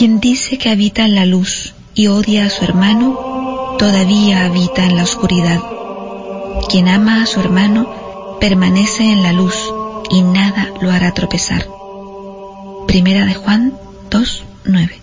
Quien dice que habita en la luz y odia a su hermano, todavía habita en la oscuridad. Quien ama a su hermano, permanece en la luz y nada lo hará tropezar. Primera de Juan 2, 9.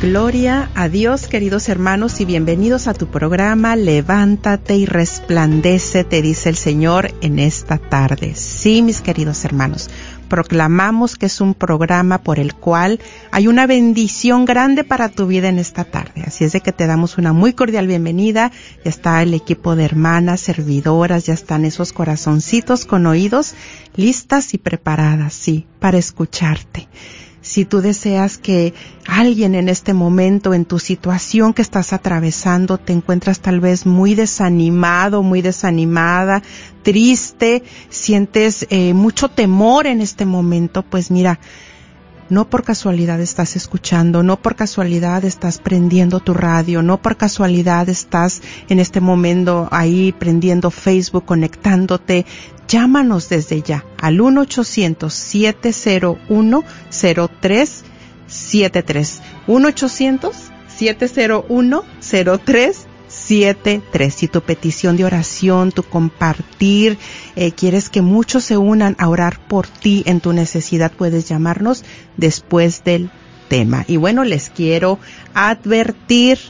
Gloria a Dios, queridos hermanos, y bienvenidos a tu programa Levántate y resplandece, te dice el Señor en esta tarde. Sí, mis queridos hermanos, proclamamos que es un programa por el cual hay una bendición grande para tu vida en esta tarde. Así es de que te damos una muy cordial bienvenida. Ya está el equipo de hermanas, servidoras, ya están esos corazoncitos con oídos listas y preparadas, sí, para escucharte si tú deseas que alguien en este momento, en tu situación que estás atravesando, te encuentras tal vez muy desanimado, muy desanimada, triste, sientes eh, mucho temor en este momento, pues mira, no por casualidad estás escuchando, no por casualidad estás prendiendo tu radio, no por casualidad estás en este momento ahí prendiendo Facebook, conectándote. Llámanos desde ya al 1-800-701-0373. 1-800-701-0373. Si tu petición de oración, tu compartir, eh, quieres que muchos se unan a orar por ti en tu necesidad, puedes llamarnos después del tema. Y bueno, les quiero advertir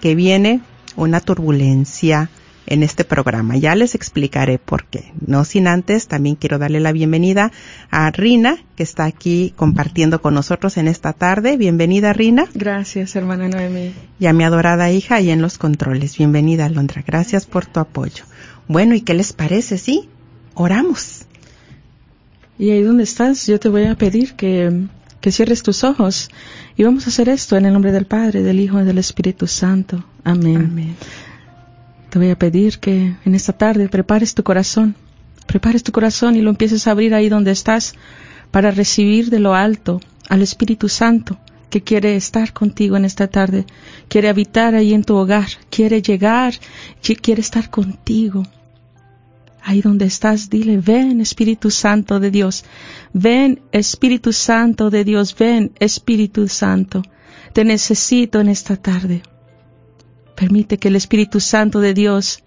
que viene una turbulencia en este programa. Ya les explicaré por qué. No sin antes, también quiero darle la bienvenida a Rina, que está aquí compartiendo con nosotros en esta tarde. Bienvenida, Rina. Gracias, hermana Noemi. Y a mi adorada hija y en los controles. Bienvenida, Alondra. Gracias por tu apoyo. Bueno, ¿y qué les parece? Sí, oramos. Y ahí donde estás, yo te voy a pedir que, que cierres tus ojos. Y vamos a hacer esto en el nombre del Padre, del Hijo y del Espíritu Santo. Amén. Amén. Te voy a pedir que en esta tarde prepares tu corazón. Prepares tu corazón y lo empieces a abrir ahí donde estás para recibir de lo alto al Espíritu Santo que quiere estar contigo en esta tarde, quiere habitar ahí en tu hogar, quiere llegar, qui- quiere estar contigo. Ahí donde estás, dile, ven Espíritu Santo de Dios, ven Espíritu Santo de Dios, ven Espíritu Santo. Te necesito en esta tarde. Permite que el Espíritu Santo de Dios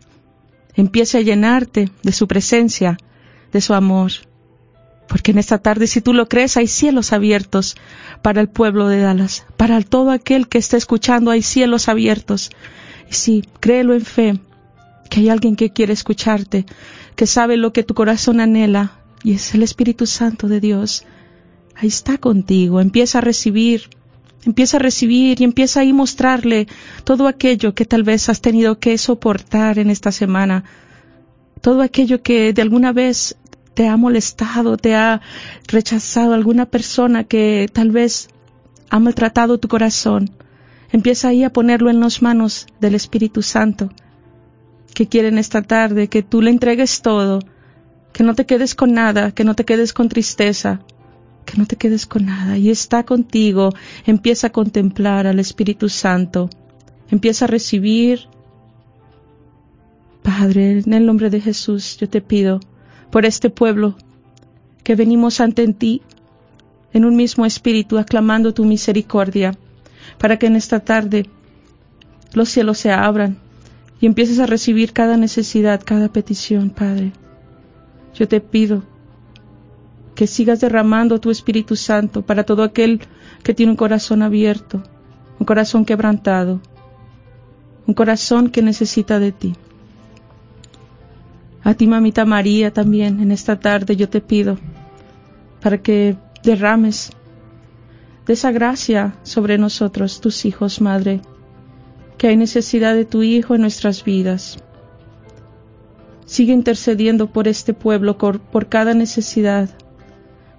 empiece a llenarte de su presencia, de su amor. Porque en esta tarde, si tú lo crees, hay cielos abiertos para el pueblo de Dallas, para todo aquel que está escuchando, hay cielos abiertos. Y sí, créelo en fe, que hay alguien que quiere escucharte, que sabe lo que tu corazón anhela, y es el Espíritu Santo de Dios. Ahí está contigo, empieza a recibir, empieza a recibir y empieza ahí mostrarle todo aquello que tal vez has tenido que soportar en esta semana, todo aquello que de alguna vez te ha molestado, te ha rechazado alguna persona que tal vez ha maltratado tu corazón. Empieza ahí a ponerlo en las manos del Espíritu Santo, que quiere en esta tarde que tú le entregues todo, que no te quedes con nada, que no te quedes con tristeza, que no te quedes con nada. Y está contigo, empieza a contemplar al Espíritu Santo, empieza a recibir. Padre, en el nombre de Jesús, yo te pido por este pueblo que venimos ante ti en un mismo espíritu, aclamando tu misericordia, para que en esta tarde los cielos se abran y empieces a recibir cada necesidad, cada petición, Padre. Yo te pido que sigas derramando tu Espíritu Santo para todo aquel que tiene un corazón abierto, un corazón quebrantado, un corazón que necesita de ti. A ti, mamita María, también en esta tarde yo te pido para que derrames de esa gracia sobre nosotros, tus hijos, Madre, que hay necesidad de tu Hijo en nuestras vidas. Sigue intercediendo por este pueblo, por, cada necesidad,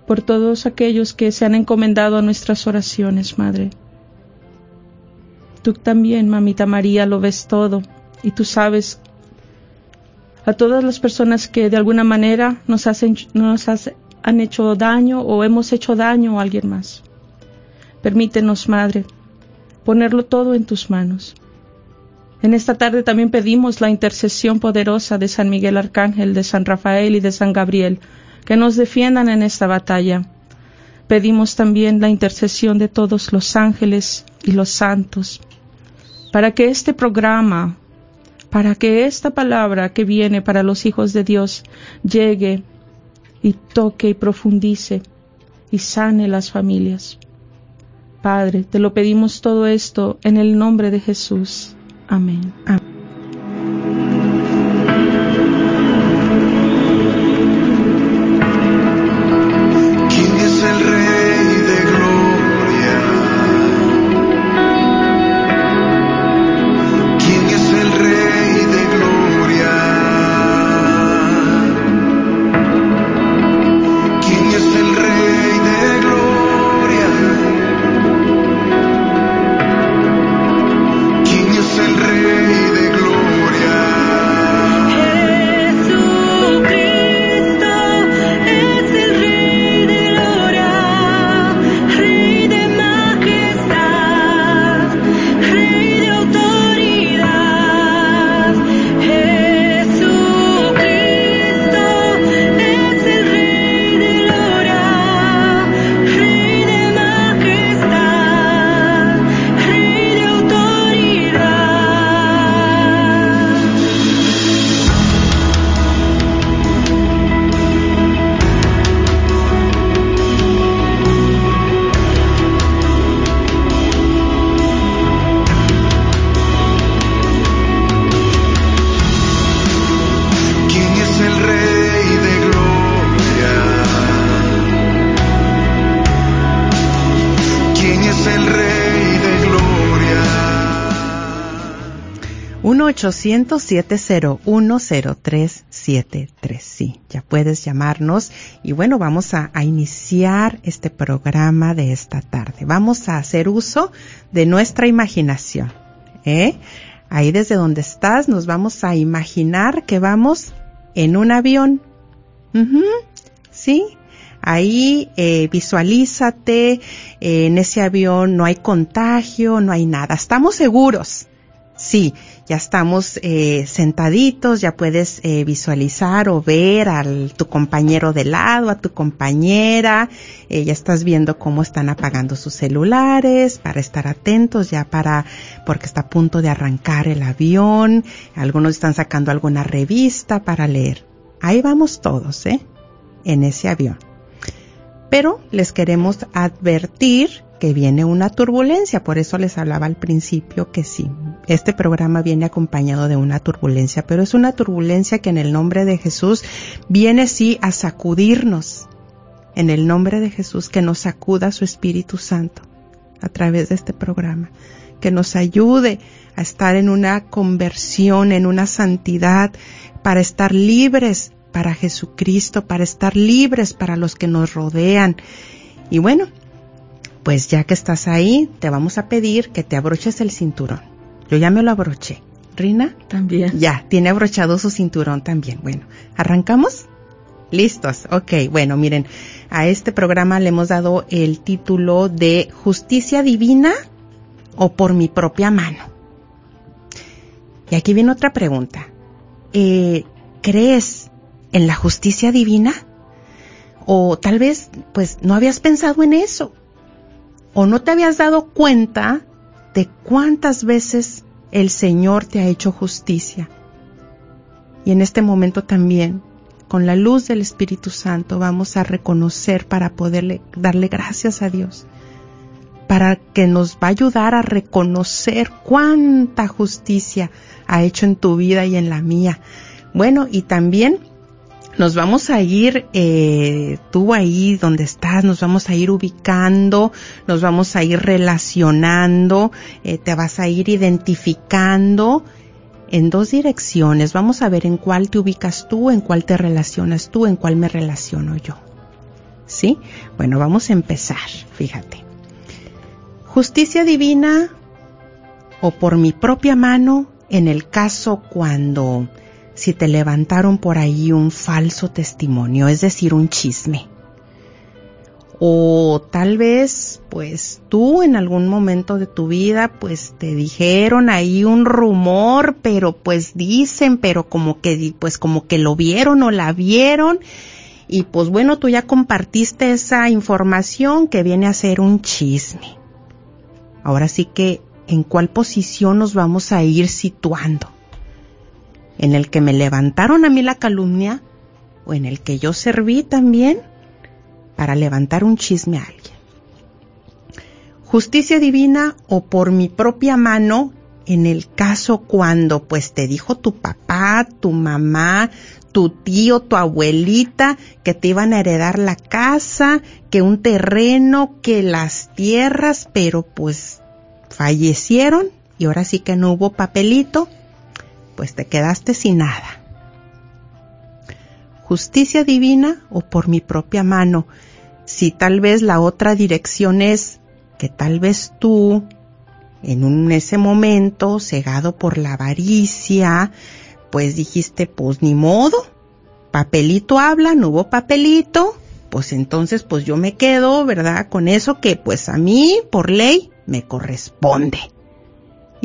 por todos aquellos que se han encomendado a nuestras oraciones, Madre. Tú también, Mamita María, lo ves todo y tú sabes a todas las personas que de alguna manera nos, hacen, nos han hecho daño o hemos hecho daño a alguien más. Permítenos, Madre, ponerlo todo en tus manos. En esta tarde también pedimos la intercesión poderosa de San Miguel Arcángel, de San Rafael y de San Gabriel, que nos defiendan en esta batalla. Pedimos también la intercesión de todos los ángeles y los santos, para que este programa, para que esta palabra que viene para los hijos de Dios llegue y toque y profundice y sane las familias. Padre, te lo pedimos todo esto en el nombre de Jesús. Amén. Amén. Sí, ya puedes llamarnos y bueno, vamos a, iniciar este programa de esta tarde. Vamos a hacer uso de nuestra imaginación. ¿eh? Ahí desde donde estás nos vamos a imaginar que vamos en un avión. Sí, Ahí eh, visualízate, eh, en ese avión no hay contagio, no hay nada, estamos seguros. Sí, ya estamos eh, sentaditos, ya puedes eh, visualizar o ver a tu compañero de lado, a tu compañera, eh, ya estás viendo cómo están apagando sus celulares para estar atentos ya para, porque está a punto de arrancar el avión, algunos están sacando alguna revista para leer. Ahí vamos todos, ¿eh? En ese avión. Pero les queremos advertir que viene una turbulencia, por eso les hablaba al principio que sí, este programa viene acompañado de una turbulencia, pero es una turbulencia que en el nombre de Jesús viene sí a sacudirnos, en el nombre de Jesús, que nos sacuda su Espíritu Santo a través de este programa, que nos ayude a estar en una conversión, en una santidad, para estar libres para Jesucristo, para estar libres para los que nos rodean. Y bueno, pues ya que estás ahí, te vamos a pedir que te abroches el cinturón. Yo ya me lo abroché. ¿Rina? También. Ya, tiene abrochado su cinturón también. Bueno, ¿arrancamos? listos. Ok, bueno, miren, a este programa le hemos dado el título de Justicia Divina o por mi propia mano. Y aquí viene otra pregunta. Eh, ¿Crees en la justicia divina? O tal vez, pues, no habías pensado en eso. O no te habías dado cuenta de cuántas veces el Señor te ha hecho justicia. Y en este momento también, con la luz del Espíritu Santo, vamos a reconocer para poderle darle gracias a Dios, para que nos va a ayudar a reconocer cuánta justicia ha hecho en tu vida y en la mía. Bueno, y también nos vamos a ir, eh, tú ahí donde estás, nos vamos a ir ubicando, nos vamos a ir relacionando, eh, te vas a ir identificando en dos direcciones. Vamos a ver en cuál te ubicas tú, en cuál te relacionas tú, en cuál me relaciono yo. ¿Sí? Bueno, vamos a empezar, fíjate. Justicia divina o por mi propia mano en el caso cuando si te levantaron por ahí un falso testimonio, es decir, un chisme. O tal vez, pues tú en algún momento de tu vida, pues te dijeron ahí un rumor, pero pues dicen, pero como que, pues como que lo vieron o la vieron. Y pues bueno, tú ya compartiste esa información que viene a ser un chisme. Ahora sí que, ¿en cuál posición nos vamos a ir situando? En el que me levantaron a mí la calumnia o en el que yo serví también para levantar un chisme a alguien. Justicia divina o por mi propia mano en el caso cuando pues te dijo tu papá, tu mamá, tu tío, tu abuelita que te iban a heredar la casa, que un terreno, que las tierras, pero pues fallecieron y ahora sí que no hubo papelito pues te quedaste sin nada. Justicia divina o por mi propia mano, si tal vez la otra dirección es que tal vez tú, en un, ese momento, cegado por la avaricia, pues dijiste, pues ni modo, papelito habla, no hubo papelito, pues entonces pues yo me quedo, ¿verdad? Con eso que pues a mí, por ley, me corresponde.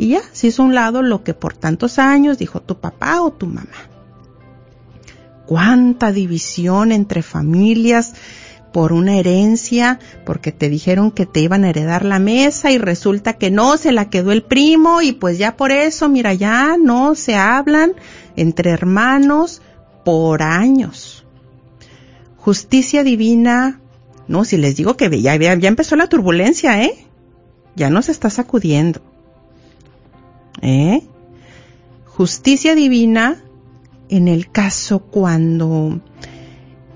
Y ya, se hizo un lado lo que por tantos años dijo tu papá o tu mamá. Cuánta división entre familias por una herencia, porque te dijeron que te iban a heredar la mesa y resulta que no, se la quedó el primo y pues ya por eso, mira, ya no se hablan entre hermanos por años. Justicia divina, no, si les digo que ya, ya, ya empezó la turbulencia, ¿eh? Ya nos está sacudiendo. ¿Eh? Justicia divina en el caso cuando,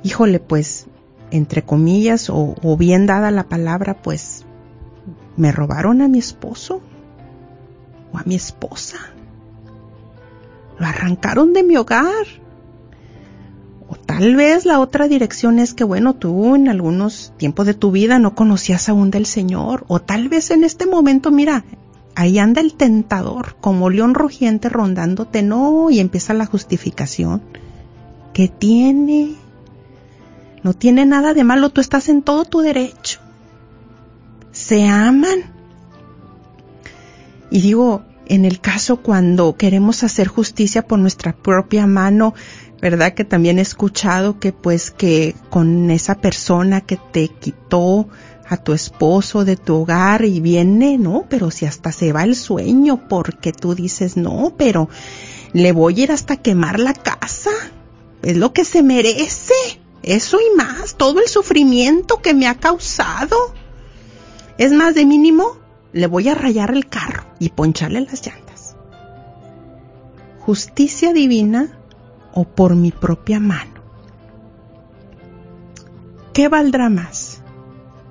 híjole, pues, entre comillas, o, bien dada la palabra, pues, me robaron a mi esposo o a mi esposa. Lo arrancaron de mi hogar. O tal vez la otra dirección es que, bueno, tú en algunos tiempos de tu vida no conocías aún del Señor. O tal vez en este momento, mira, ahí anda el tentador, como león rugiente rondándote, no, y empieza la justificación. ¿Qué tiene? No tiene nada de malo, tú estás en todo tu derecho. Se aman. Y digo, en el caso cuando queremos hacer justicia por nuestra propia mano, ¿verdad? Que también he escuchado que pues que con esa persona que te quitó a tu esposo de tu hogar y viene, no, pero si hasta se va el sueño porque tú dices, no, pero le voy a ir hasta quemar la casa. Es lo que se merece. Eso y más, todo el sufrimiento que me ha causado. Es más, de mínimo, le voy a rayar el carro y poncharle las llantas. Justicia divina o por mi propia mano. ¿Qué valdrá más?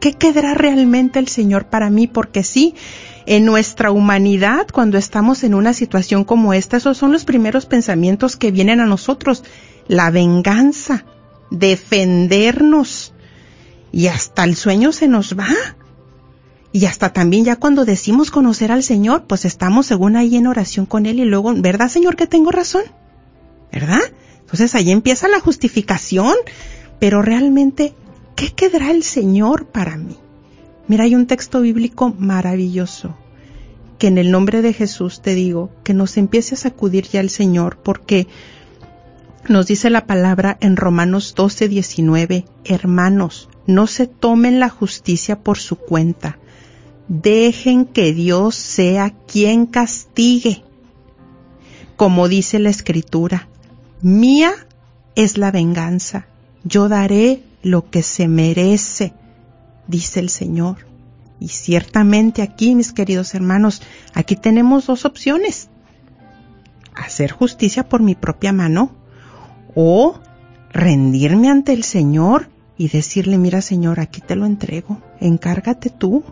¿Qué quedará realmente el Señor para mí? Porque sí, en nuestra humanidad, cuando estamos en una situación como esta, esos son los primeros pensamientos que vienen a nosotros. La venganza, defendernos. Y hasta el sueño se nos va. Y hasta también ya cuando decimos conocer al Señor, pues estamos según ahí en oración con Él y luego, ¿verdad Señor que tengo razón? ¿Verdad? Entonces ahí empieza la justificación pero realmente, ¿qué quedará el Señor para mí? Mira, hay un texto bíblico maravilloso que en el nombre de Jesús te digo que nos empiece a sacudir ya el Señor porque nos dice la palabra en Romanos 12, 19, hermanos, no se tomen la justicia por su cuenta, dejen que Dios sea quien castigue. Como dice la escritura, mía es la venganza, yo daré lo que se merece, dice el Señor. Y ciertamente aquí, mis queridos hermanos, aquí tenemos dos opciones. Hacer justicia por mi propia mano o rendirme ante el Señor y decirle, mira Señor, aquí te lo entrego, encárgate tú.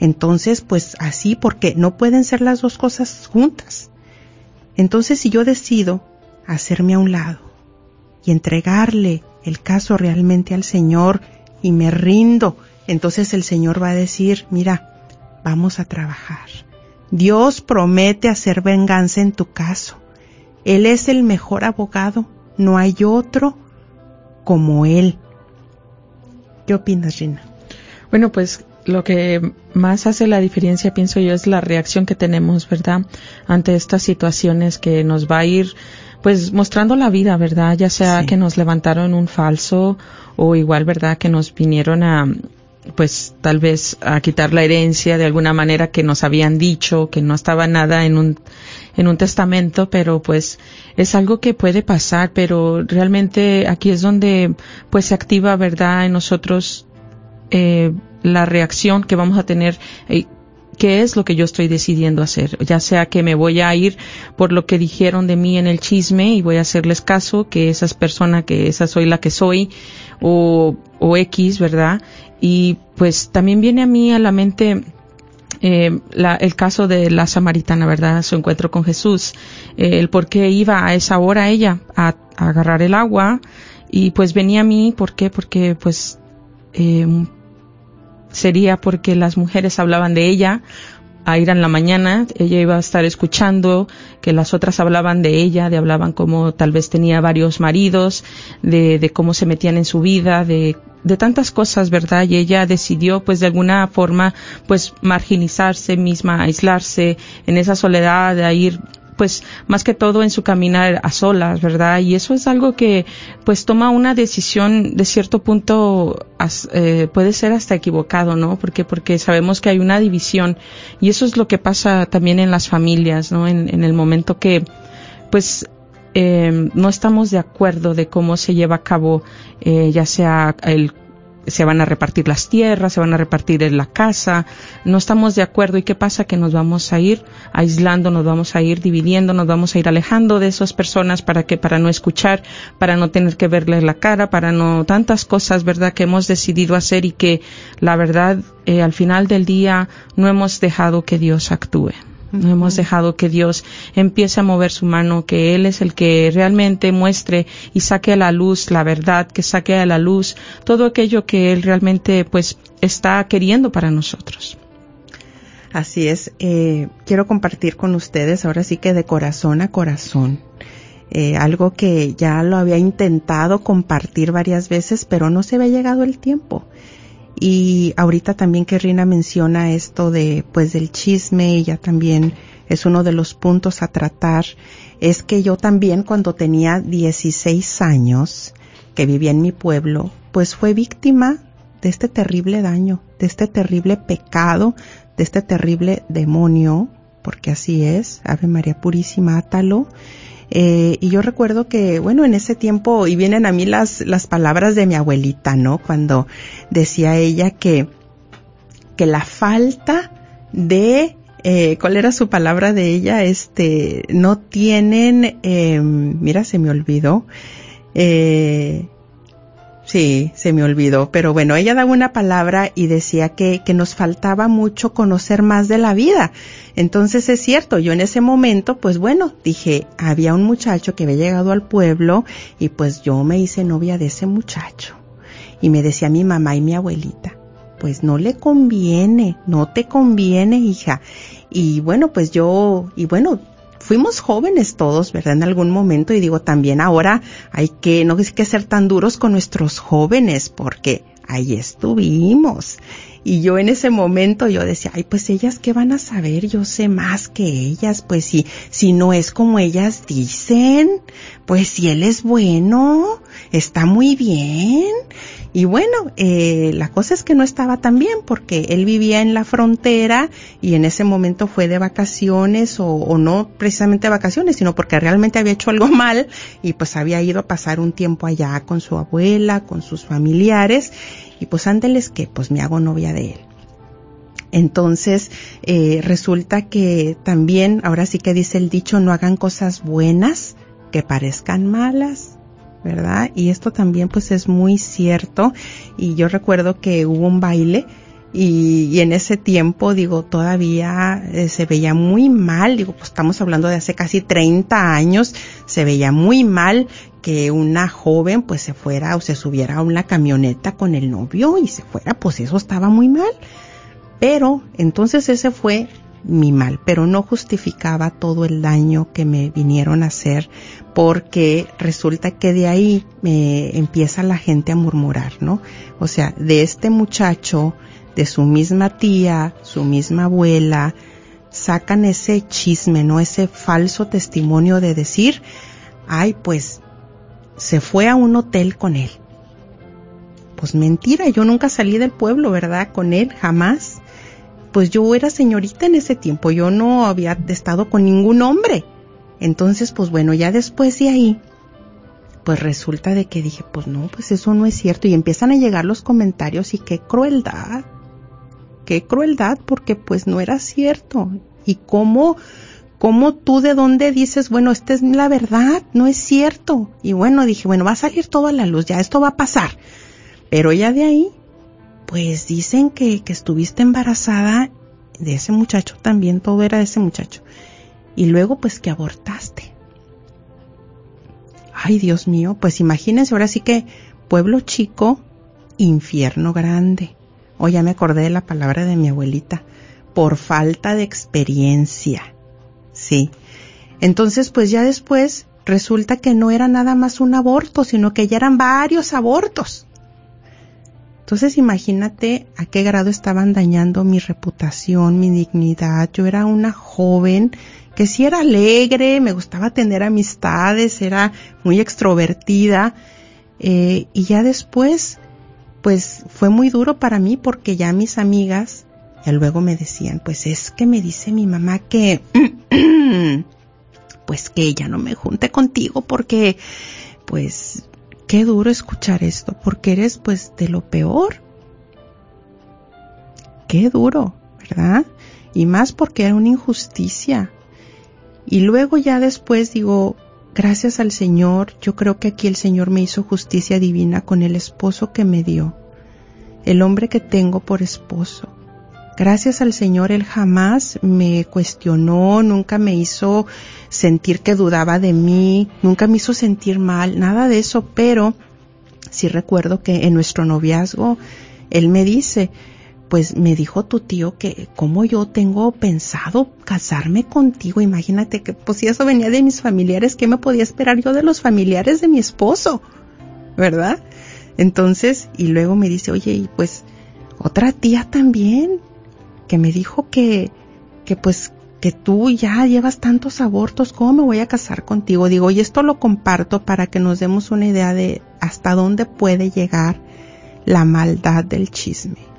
Entonces, pues así, porque no pueden ser las dos cosas juntas. Entonces, si yo decido hacerme a un lado y entregarle el caso realmente al Señor y me rindo, entonces el Señor va a decir, mira, vamos a trabajar. Dios promete hacer venganza en tu caso. Él es el mejor abogado, no hay otro como Él. ¿Qué opinas, Rina? Bueno, pues lo que más hace la diferencia, pienso yo, es la reacción que tenemos, ¿verdad? Ante estas situaciones que nos va a ir, pues, mostrando la vida, ¿verdad? Ya sea que nos levantaron un falso o igual, ¿verdad? Que nos vinieron a, pues, tal vez a quitar la herencia de alguna manera que nos habían dicho, que no estaba nada en un, en un testamento, pero pues es algo que puede pasar, pero realmente aquí es donde pues se activa, ¿verdad? En nosotros eh, la reacción que vamos a tener. Eh, ¿Qué es lo que yo estoy decidiendo hacer? Ya sea que me voy a ir por lo que dijeron de mí en el chisme y voy a hacerles caso, que esas personas, que esa soy la que soy, o, o X, ¿verdad? Y pues también viene a mí a la mente eh, la, el caso de la samaritana, ¿verdad? Su encuentro con Jesús, eh, el por qué iba a esa hora ella a, agarrar el agua y pues venía a mí, ¿por qué? Porque pues eh, sería porque las mujeres hablaban de ella a ir en la mañana, ella iba a estar escuchando que las otras hablaban de ella, de hablaban como tal vez tenía varios maridos, de, de cómo se metían en su vida, de de tantas cosas, ¿verdad? Y ella decidió, pues, de alguna forma, pues, marginizarse misma, aislarse en esa soledad, de ir pues más que todo en su caminar a solas, ¿verdad? Y eso es algo que pues toma una decisión de cierto punto eh, puede ser hasta equivocado, ¿no? Porque porque sabemos que hay una división y eso es lo que pasa también en las familias, ¿no? En, el momento que pues eh, no estamos de acuerdo de cómo se lleva a cabo, eh, ya sea el se van a repartir las tierras, se van a repartir la casa, no estamos de acuerdo. Y qué pasa que nos vamos a ir aislando, nos vamos a ir dividiendo, nos vamos a ir alejando de esas personas para que para no escuchar, para no tener que verles la cara, para no tantas cosas, verdad que hemos decidido hacer y que la verdad eh, al final del día no hemos dejado que Dios actúe. No hemos dejado que Dios empiece a mover su mano, que Él es el que realmente muestre y saque a la luz la verdad, que saque a la luz todo aquello que Él realmente pues está queriendo para nosotros. Así es. Eh, quiero compartir con ustedes ahora sí que de corazón a corazón. Eh, algo que ya lo había intentado compartir varias veces, pero no se había llegado el tiempo. Y ahorita también que Rina menciona esto de, pues, del chisme, ya también es uno de los puntos a tratar, es que yo también cuando tenía 16 años, que vivía en mi pueblo, pues fue víctima de este terrible daño, de este terrible pecado, de este terrible demonio, porque así es, Ave María Purísima, átalo, eh, y yo recuerdo que, bueno, en ese tiempo, y vienen a mí las, las palabras de mi abuelita, ¿no? Cuando decía ella que, que la falta de, eh, ¿cuál era su palabra de ella? Este, no tienen, eh, mira, se me olvidó, eh, Sí, se me olvidó, pero bueno, ella daba una palabra y decía que, que nos faltaba mucho conocer más de la vida. Entonces es cierto, yo en ese momento, pues bueno, dije, había un muchacho que había llegado al pueblo y pues yo me hice novia de ese muchacho. Y me decía mi mamá y mi abuelita, pues no le conviene, no te conviene, hija. Y bueno, pues yo, y bueno, fuimos jóvenes todos, ¿verdad? En algún momento y digo también ahora hay que, no hay que ser tan duros con nuestros jóvenes porque ahí estuvimos. Y yo en ese momento yo decía, ay, pues ellas qué van a saber, yo sé más que ellas, pues si, si no es como ellas dicen, pues si él es bueno, está muy bien. Y bueno, eh, la cosa es que no estaba tan bien porque él vivía en la frontera y en ese momento fue de vacaciones o, o no precisamente vacaciones, sino porque realmente había hecho algo mal y pues había ido a pasar un tiempo allá con su abuela, con sus familiares y pues ándeles que pues me hago novia de él. Entonces, eh, resulta que también, ahora sí que dice el dicho, no hagan cosas buenas que parezcan malas. ¿verdad? Y esto también pues es muy cierto y yo recuerdo que hubo un baile y, en ese tiempo, digo, todavía eh, se veía muy mal, digo, pues estamos hablando de hace casi 30 años, se veía muy mal que una joven pues se fuera o se subiera a una camioneta con el novio y se fuera, pues eso estaba muy mal. Pero entonces ese fue mi mal, pero no justificaba todo el daño que me vinieron a hacer porque resulta que de ahí me empieza la gente a murmurar, ¿no? O sea, de este muchacho, de su misma tía, su misma abuela, sacan ese chisme, ¿no? Ese falso testimonio de decir, ay, pues se fue a un hotel con él. Pues mentira, yo nunca salí del pueblo, ¿verdad? Con él, jamás pues yo era señorita en ese tiempo, yo no había estado con ningún hombre. Entonces, pues bueno, ya después de ahí, pues resulta de que dije, pues no, pues eso no es cierto. Y empiezan a llegar los comentarios y qué crueldad, qué crueldad, porque pues no era cierto. Y cómo, cómo tú de dónde dices, bueno, esta es la verdad, no es cierto. Y bueno, dije, bueno, va a salir todo a la luz, ya esto va a pasar. Pero ya de ahí, pues dicen que, que estuviste embarazada de ese muchacho también, todo era de ese muchacho. Y luego pues que abortaste. Ay, Dios mío, pues imagínense ahora sí que pueblo chico, infierno grande. O ya me acordé de la palabra de mi abuelita, por falta de experiencia. Sí. Entonces, pues ya después resulta que no era nada más un aborto, sino que ya eran varios abortos. Entonces imagínate a qué grado estaban dañando mi reputación, mi dignidad. Yo era una joven que sí era alegre, me gustaba tener amistades, era muy extrovertida. Eh, y ya después, pues fue muy duro para mí porque ya mis amigas ya luego me decían, pues es que me dice mi mamá que, pues que ella no me junte contigo porque, pues qué duro escuchar esto, porque eres pues de lo peor. Qué duro, ¿verdad? Y más porque era una injusticia. Y luego ya después digo, gracias al Señor, yo creo que aquí el Señor me hizo justicia divina con el esposo que me dio, el hombre que tengo por esposo. Gracias al Señor, Él jamás me cuestionó, nunca me hizo sentir que dudaba de mí, nunca me hizo sentir mal, nada de eso, pero sí recuerdo que en nuestro noviazgo Él me dice, pues me dijo tu tío que como yo tengo pensado casarme contigo, imagínate que pues si eso venía de mis familiares, ¿qué me podía esperar yo de los familiares de mi esposo? ¿Verdad? Entonces, y luego me dice, oye, y pues otra tía también, que me dijo que, que pues que tú ya llevas tantos abortos, ¿cómo me voy a casar contigo? Digo, y esto lo comparto para que nos demos una idea de hasta dónde puede llegar la maldad del chisme.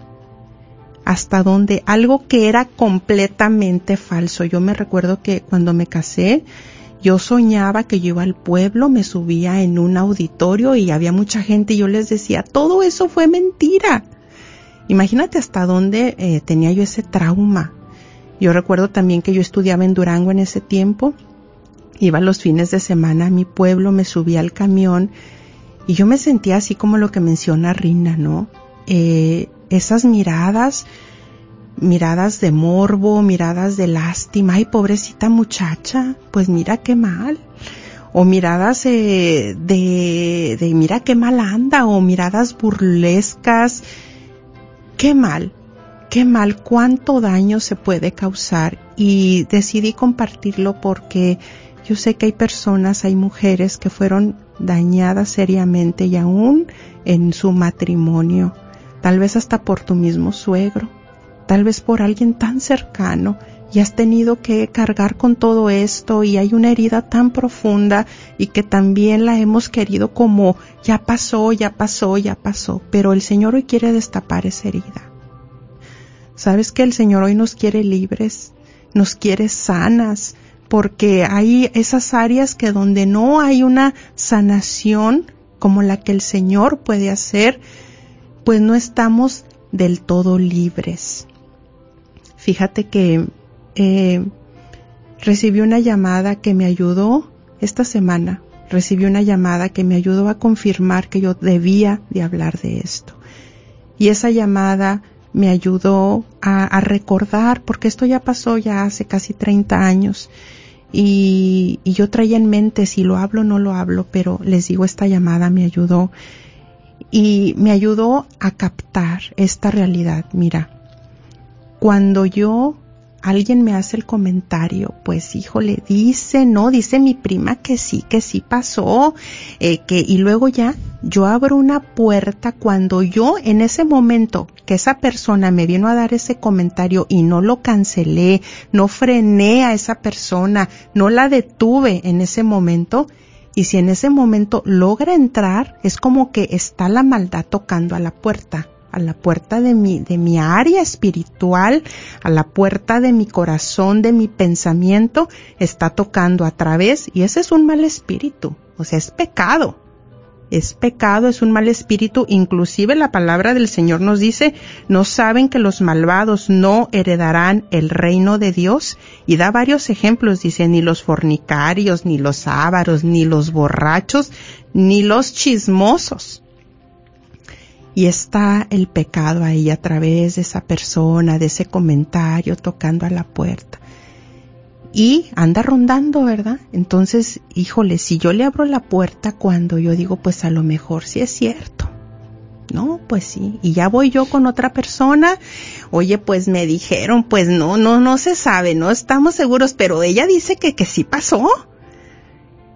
Hasta dónde algo que era completamente falso. Yo me recuerdo que cuando me casé, yo soñaba que yo iba al pueblo, me subía en un auditorio y había mucha gente y yo les decía, todo eso fue mentira. Imagínate hasta dónde eh, tenía yo ese trauma. Yo recuerdo también que yo estudiaba en Durango en ese tiempo. Iba los fines de semana a mi pueblo, me subía al camión y yo me sentía así como lo que menciona Rina, ¿no? Eh, esas miradas, miradas de morbo, miradas de lástima, ay pobrecita muchacha, pues mira qué mal. O miradas eh, de, de mira qué mal anda, o miradas burlescas, qué mal, qué mal, cuánto daño se puede causar y decidí compartirlo porque yo sé que hay personas, hay mujeres que fueron dañadas seriamente y aún en su matrimonio, tal vez hasta por tu mismo suegro, tal vez por alguien tan cercano y has tenido que cargar con todo esto y hay una herida tan profunda y que también la hemos querido como ya pasó, ya pasó, ya pasó, pero el Señor hoy quiere destapar esa herida. Sabes que el Señor hoy nos quiere libres, nos quiere sanas, porque hay esas áreas que donde no hay una sanación como la que el Señor puede hacer, pues no estamos del todo libres. Fíjate que eh, recibí una llamada que me ayudó esta semana, recibí una llamada que me ayudó a confirmar que yo debía de hablar de esto. Y esa llamada me ayudó a, recordar, porque esto ya pasó ya hace casi 30 años, y, y, yo traía en mente si lo hablo o no lo hablo, pero les digo, esta llamada me ayudó y me ayudó a captar esta realidad. Mira, cuando yo alguien me hace el comentario, pues híjole, dice, no, dice mi prima que sí, que sí pasó, eh, que, y luego ya yo abro una puerta cuando yo en ese momento que esa persona me vino a dar ese comentario y no lo cancelé, no frené a esa persona, no la detuve en ese momento, y si en ese momento logra entrar, es como que está la maldad tocando a la puerta a la puerta de mi, de mi área espiritual, a la puerta de mi corazón, de mi pensamiento, está tocando a través, y ese es un mal espíritu, o sea, es pecado. Es pecado, es un mal espíritu, inclusive la palabra del Señor nos dice, no saben que los malvados no heredarán el reino de Dios, y da varios ejemplos, dice, ni los fornicarios, ni los ávaros, ni los borrachos, ni los chismosos. Y está el pecado ahí a través de esa persona, de ese comentario tocando a la puerta. Y anda rondando, ¿verdad? Entonces, híjole, si yo le abro la puerta cuando yo digo, pues a lo mejor sí es cierto. No, pues sí. Y ya voy yo con otra persona. Oye, pues me dijeron, pues no, no, no se sabe, no estamos seguros, pero ella dice que, que sí pasó.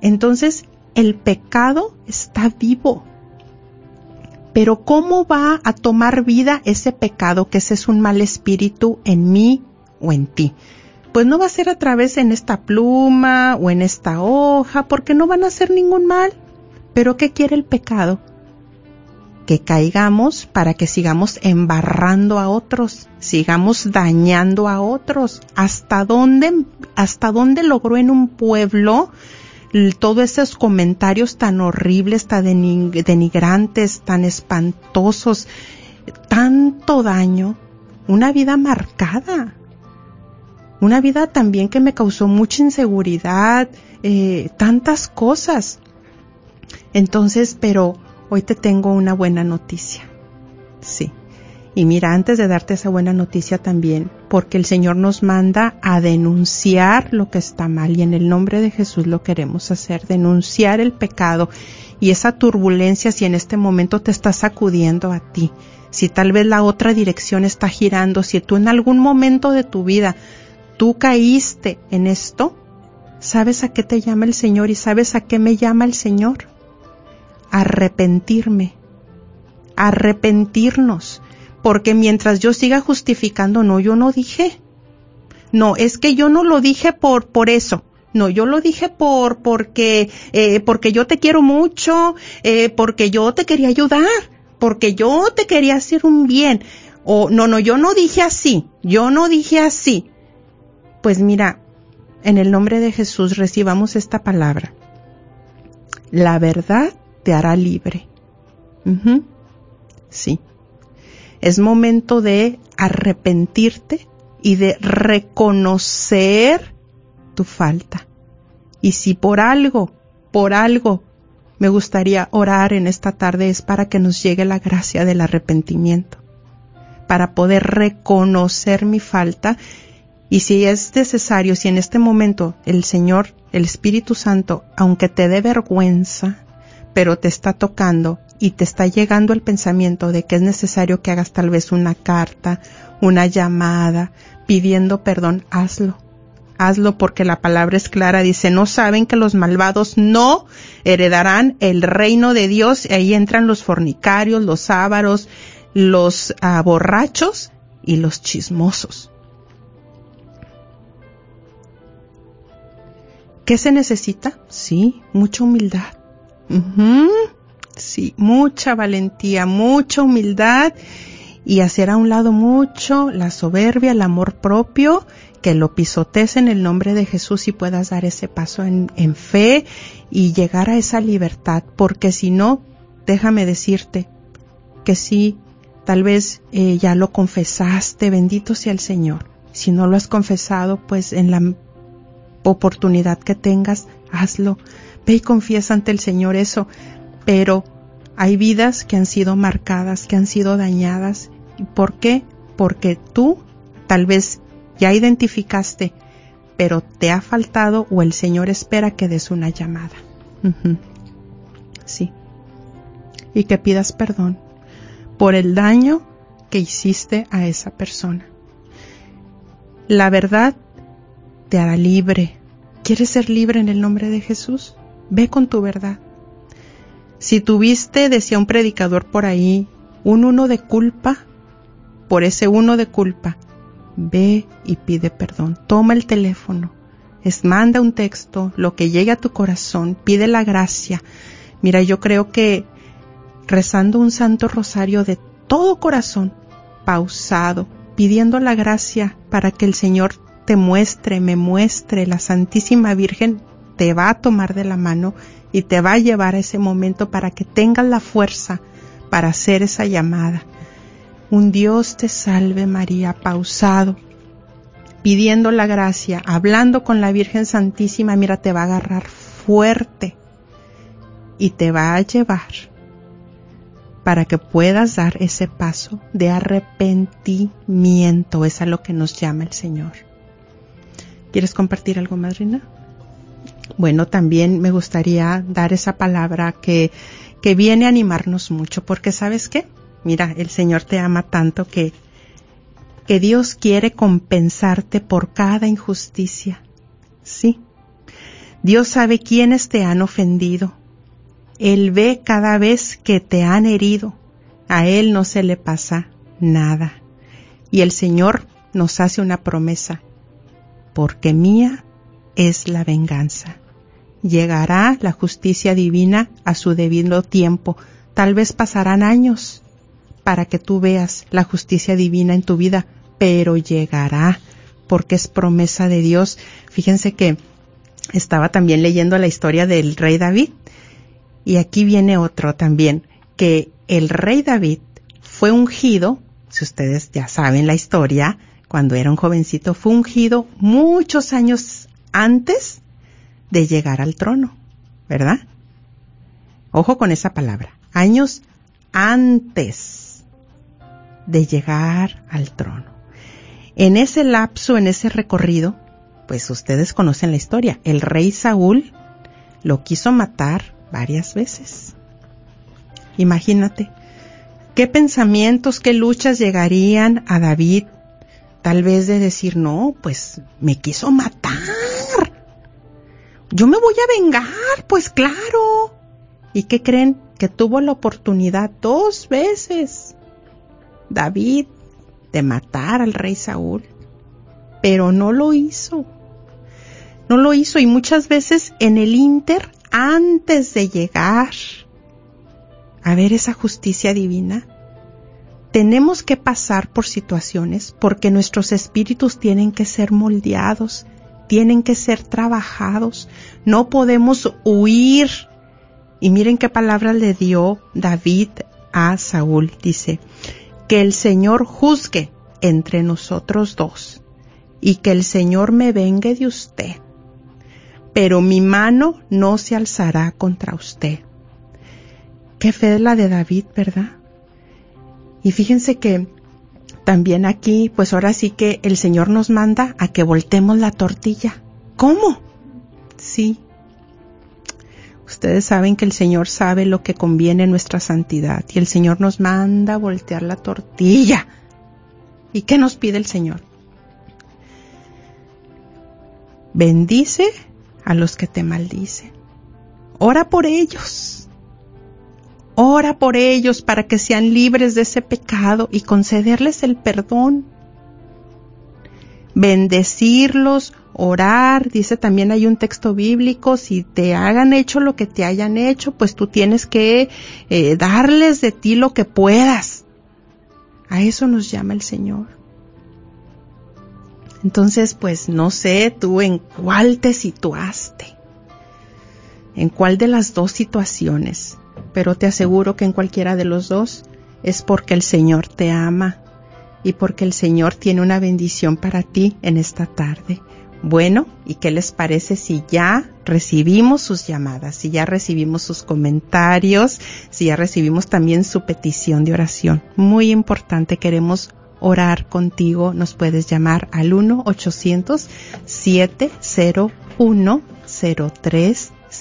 Entonces, el pecado está vivo pero ¿cómo va a tomar vida ese pecado que ese es un mal espíritu en mí o en ti? Pues no va a ser a través en esta pluma o en esta hoja, porque no van a hacer ningún mal. Pero ¿qué quiere el pecado? Que caigamos para que sigamos embarrando a otros, sigamos dañando a otros. ¿Hasta dónde, hasta dónde logró en un pueblo todos esos comentarios tan horribles, tan denigrantes, tan espantosos, tanto daño, una vida marcada, una vida también que me causó mucha inseguridad, eh, tantas cosas. Entonces, pero hoy te tengo una buena noticia. Sí. Y mira, antes de darte esa buena noticia también, porque el Señor nos manda a denunciar lo que está mal y en el nombre de Jesús lo queremos hacer, denunciar el pecado y esa turbulencia si en este momento te está sacudiendo a ti, si tal vez la otra dirección está girando, si tú en algún momento de tu vida tú caíste en esto, ¿sabes a qué te llama el Señor y sabes a qué me llama el Señor? Arrepentirme, arrepentirnos porque mientras yo siga justificando, no, yo no dije. No, es que yo no lo dije por, por eso. No, yo lo dije por, porque, eh, porque yo te quiero mucho, eh, porque yo te quería ayudar, porque yo te quería hacer un bien. O, no, no, yo no dije así, yo no dije así. Pues mira, en el nombre de Jesús recibamos esta palabra. La verdad te hará libre. Sí. Es momento de arrepentirte y de reconocer tu falta. Y si por algo, por algo me gustaría orar en esta tarde es para que nos llegue la gracia del arrepentimiento, para poder reconocer mi falta y si es necesario, si en este momento el Señor, el Espíritu Santo, aunque te dé vergüenza, pero te está tocando y te está llegando el pensamiento de que es necesario que hagas tal vez una carta, una llamada, pidiendo perdón, hazlo, hazlo porque la palabra es clara, dice, no saben que los malvados no heredarán el reino de Dios, y ahí entran los fornicarios, los ávaros, los ah, borrachos y los chismosos. ¿Qué se necesita? Sí, mucha humildad. Sí, mucha valentía, mucha humildad y hacer a un lado mucho la soberbia, el amor propio, que lo pisotees en el nombre de Jesús y puedas dar ese paso en, fe y llegar a esa libertad, porque si no, déjame decirte que sí, tal vez eh, ya lo confesaste, bendito sea el Señor. Si no lo has confesado, pues en la oportunidad que tengas, hazlo. Ve y confiesa ante el Señor eso. Pero hay vidas que han sido marcadas, que han sido dañadas ¿Por qué? Porque tú tal vez ya identificaste, pero te ha faltado o el Señor espera que des una llamada. Sí. Y que pidas perdón por el daño que hiciste a esa persona. La verdad te hará libre. ¿Quieres ser libre en el nombre de Jesús? Ve con tu verdad. Si tuviste, decía un predicador por ahí, un uno de culpa, por ese uno de culpa, ve y pide perdón. Toma el teléfono, es manda un texto, lo que llegue a tu corazón, pide la gracia. Mira, yo creo que rezando un santo rosario de todo corazón, pausado, pidiendo la gracia para que el Señor te muestre, me muestre, la Santísima Virgen te va a tomar de la mano y te va a llevar a ese momento para que tengas la fuerza para hacer esa llamada un Dios te salve María pausado, pidiendo la gracia, hablando con la Virgen Santísima, mira, te va a agarrar fuerte y te va a llevar para que puedas dar ese paso de arrepentimiento. Es a lo que nos llama el Señor. ¿Quieres compartir algo, madrina? Bueno, también me gustaría dar esa palabra que, que viene a animarnos mucho, porque ¿sabes qué? Mira, el Señor te ama tanto que, que Dios quiere compensarte por cada injusticia. Sí. Dios sabe quiénes te han ofendido. Él ve cada vez que te han herido. A Él no se le pasa nada. Y el Señor nos hace una promesa. Porque mía es la venganza. Llegará la justicia divina a su debido tiempo. Tal vez pasarán años, para que tú veas la justicia divina en tu vida, pero llegará porque es promesa de Dios. Fíjense que estaba también leyendo la historia del rey David y aquí viene otro también, que el rey David fue ungido, si ustedes ya saben la historia, cuando era un jovencito, fue ungido muchos años antes de llegar al trono, ¿verdad? Ojo con esa palabra, años antes de llegar al trono. En ese lapso, en ese recorrido, pues ustedes conocen la historia. El rey Saúl lo quiso matar varias veces. Imagínate, qué pensamientos, qué luchas llegarían a David, tal vez de decir, no, pues me quiso matar. Yo me voy a vengar, pues claro. ¿Y qué creen? Que tuvo la oportunidad dos veces David de matar al rey Saúl, pero no lo hizo. No lo hizo y muchas veces en el Inter, antes de llegar a ver esa justicia divina, tenemos que pasar por situaciones porque nuestros espíritus tienen que ser moldeados, tienen que ser trabajados, no podemos huir. Y miren qué palabra le dio David a Saúl. Dice, que el Señor juzgue entre nosotros dos y que el Señor me vengue de usted, pero mi mano no se alzará contra usted. Qué fe la de David, ¿verdad? Y fíjense que también aquí, pues ahora sí que el Señor nos manda a que voltemos la tortilla. ¿Cómo? Sí, Ustedes saben que el Señor sabe lo que conviene en nuestra santidad y el Señor nos manda a voltear la tortilla. ¿Y qué nos pide el Señor? bendice a los que te maldicen. Ora por ellos. Ora por ellos para que sean libres de ese pecado y concederles el perdón. Bendecirlos, orar, dice también hay un texto bíblico, si te hagan hecho lo que te hayan hecho, pues tú tienes que eh, darles de ti lo que puedas. A eso nos llama el Señor. Entonces, pues no sé tú en cuál te situaste, en cuál de las dos situaciones, pero te aseguro que en cualquiera de los dos es porque el Señor te ama y porque el Señor tiene una bendición para ti en esta tarde. Bueno, ¿y qué les parece si ya recibimos sus llamadas, si ya recibimos sus comentarios, si ya recibimos también su petición de oración? Muy importante, queremos orar contigo. Nos puedes llamar al